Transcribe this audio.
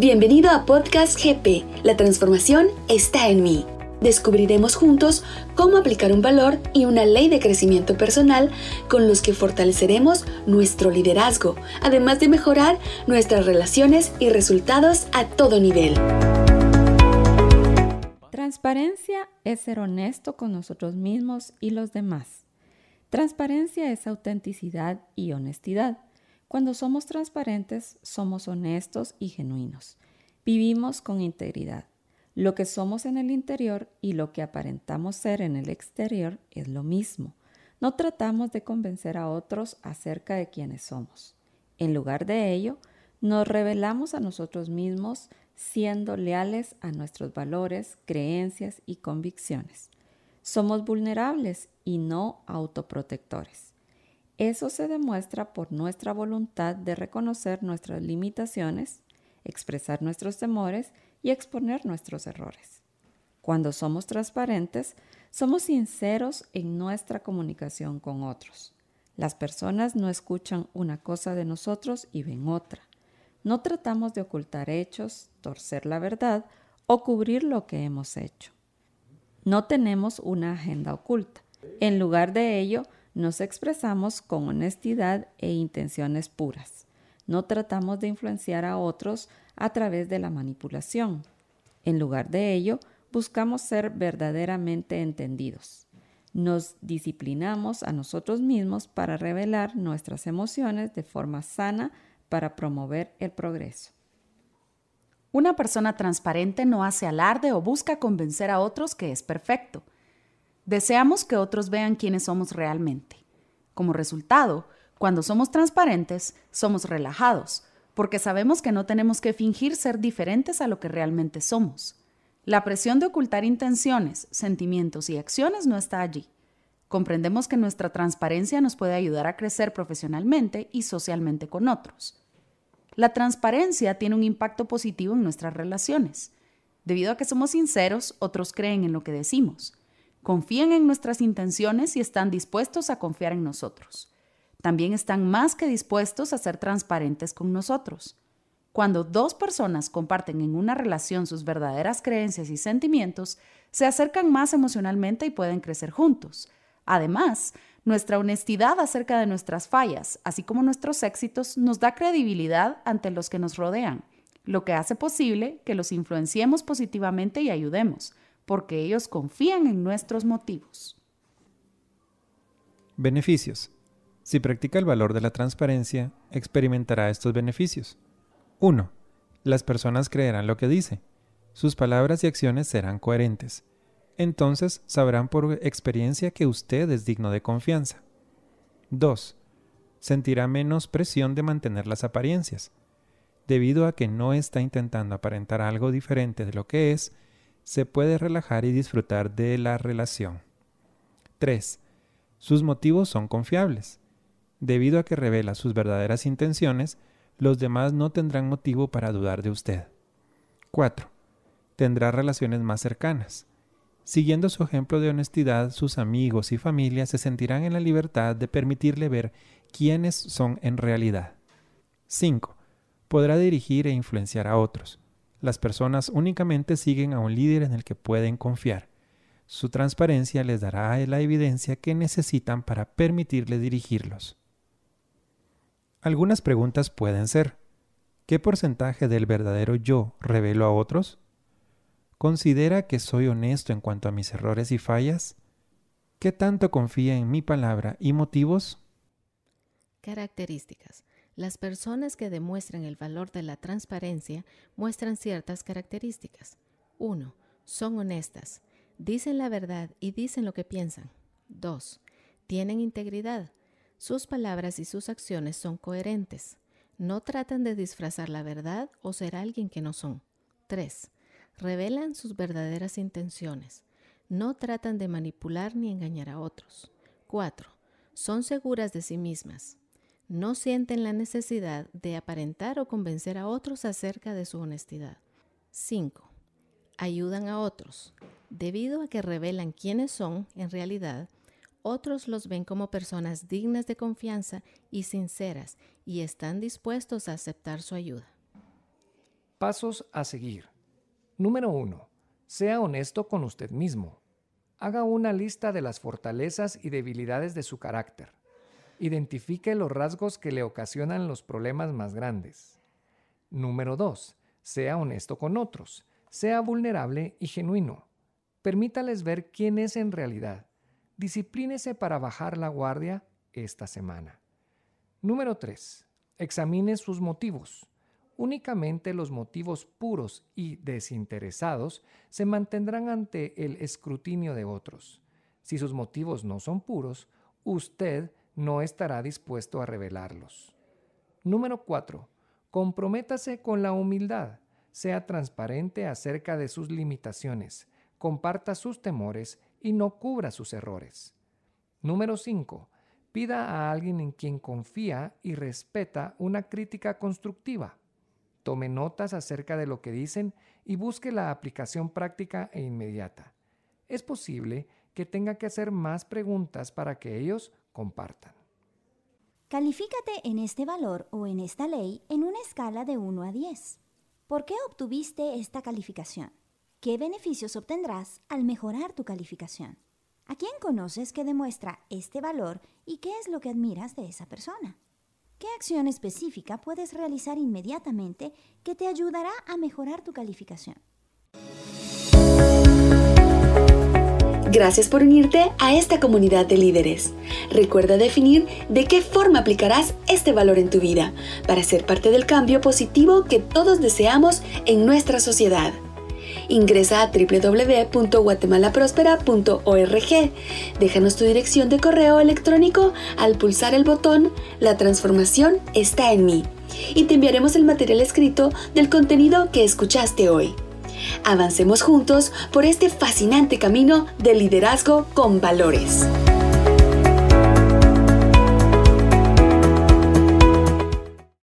Bienvenido a Podcast GP. La transformación está en mí. Descubriremos juntos cómo aplicar un valor y una ley de crecimiento personal con los que fortaleceremos nuestro liderazgo, además de mejorar nuestras relaciones y resultados a todo nivel. Transparencia es ser honesto con nosotros mismos y los demás. Transparencia es autenticidad y honestidad. Cuando somos transparentes, somos honestos y genuinos. Vivimos con integridad. Lo que somos en el interior y lo que aparentamos ser en el exterior es lo mismo. No tratamos de convencer a otros acerca de quiénes somos. En lugar de ello, nos revelamos a nosotros mismos siendo leales a nuestros valores, creencias y convicciones. Somos vulnerables y no autoprotectores. Eso se demuestra por nuestra voluntad de reconocer nuestras limitaciones, expresar nuestros temores y exponer nuestros errores. Cuando somos transparentes, somos sinceros en nuestra comunicación con otros. Las personas no escuchan una cosa de nosotros y ven otra. No tratamos de ocultar hechos, torcer la verdad o cubrir lo que hemos hecho. No tenemos una agenda oculta. En lugar de ello, nos expresamos con honestidad e intenciones puras. No tratamos de influenciar a otros a través de la manipulación. En lugar de ello, buscamos ser verdaderamente entendidos. Nos disciplinamos a nosotros mismos para revelar nuestras emociones de forma sana para promover el progreso. Una persona transparente no hace alarde o busca convencer a otros que es perfecto. Deseamos que otros vean quiénes somos realmente. Como resultado, cuando somos transparentes, somos relajados, porque sabemos que no tenemos que fingir ser diferentes a lo que realmente somos. La presión de ocultar intenciones, sentimientos y acciones no está allí. Comprendemos que nuestra transparencia nos puede ayudar a crecer profesionalmente y socialmente con otros. La transparencia tiene un impacto positivo en nuestras relaciones. Debido a que somos sinceros, otros creen en lo que decimos, confían en nuestras intenciones y están dispuestos a confiar en nosotros también están más que dispuestos a ser transparentes con nosotros. Cuando dos personas comparten en una relación sus verdaderas creencias y sentimientos, se acercan más emocionalmente y pueden crecer juntos. Además, nuestra honestidad acerca de nuestras fallas, así como nuestros éxitos, nos da credibilidad ante los que nos rodean, lo que hace posible que los influenciemos positivamente y ayudemos, porque ellos confían en nuestros motivos. Beneficios. Si practica el valor de la transparencia, experimentará estos beneficios. 1. Las personas creerán lo que dice. Sus palabras y acciones serán coherentes. Entonces sabrán por experiencia que usted es digno de confianza. 2. Sentirá menos presión de mantener las apariencias. Debido a que no está intentando aparentar algo diferente de lo que es, se puede relajar y disfrutar de la relación. 3. Sus motivos son confiables. Debido a que revela sus verdaderas intenciones, los demás no tendrán motivo para dudar de usted. 4. Tendrá relaciones más cercanas. Siguiendo su ejemplo de honestidad, sus amigos y familia se sentirán en la libertad de permitirle ver quiénes son en realidad. 5. Podrá dirigir e influenciar a otros. Las personas únicamente siguen a un líder en el que pueden confiar. Su transparencia les dará la evidencia que necesitan para permitirle dirigirlos. Algunas preguntas pueden ser, ¿qué porcentaje del verdadero yo revelo a otros? ¿Considera que soy honesto en cuanto a mis errores y fallas? ¿Qué tanto confía en mi palabra y motivos? Características. Las personas que demuestran el valor de la transparencia muestran ciertas características. 1. Son honestas. Dicen la verdad y dicen lo que piensan. 2. Tienen integridad. Sus palabras y sus acciones son coherentes. No tratan de disfrazar la verdad o ser alguien que no son. 3. Revelan sus verdaderas intenciones. No tratan de manipular ni engañar a otros. 4. Son seguras de sí mismas. No sienten la necesidad de aparentar o convencer a otros acerca de su honestidad. 5. Ayudan a otros. Debido a que revelan quiénes son en realidad, otros los ven como personas dignas de confianza y sinceras y están dispuestos a aceptar su ayuda. Pasos a seguir. Número 1. Sea honesto con usted mismo. Haga una lista de las fortalezas y debilidades de su carácter. Identifique los rasgos que le ocasionan los problemas más grandes. Número 2. Sea honesto con otros. Sea vulnerable y genuino. Permítales ver quién es en realidad. Disciplínese para bajar la guardia esta semana. Número 3. Examine sus motivos. Únicamente los motivos puros y desinteresados se mantendrán ante el escrutinio de otros. Si sus motivos no son puros, usted no estará dispuesto a revelarlos. Número 4. Comprométase con la humildad. Sea transparente acerca de sus limitaciones. Comparta sus temores y no cubra sus errores. Número 5. Pida a alguien en quien confía y respeta una crítica constructiva. Tome notas acerca de lo que dicen y busque la aplicación práctica e inmediata. Es posible que tenga que hacer más preguntas para que ellos compartan. Califícate en este valor o en esta ley en una escala de 1 a 10. ¿Por qué obtuviste esta calificación? ¿Qué beneficios obtendrás al mejorar tu calificación? ¿A quién conoces que demuestra este valor y qué es lo que admiras de esa persona? ¿Qué acción específica puedes realizar inmediatamente que te ayudará a mejorar tu calificación? Gracias por unirte a esta comunidad de líderes. Recuerda definir de qué forma aplicarás este valor en tu vida para ser parte del cambio positivo que todos deseamos en nuestra sociedad. Ingresa a www.guatemalaprospera.org. Déjanos tu dirección de correo electrónico al pulsar el botón La transformación está en mí y te enviaremos el material escrito del contenido que escuchaste hoy. Avancemos juntos por este fascinante camino de liderazgo con valores.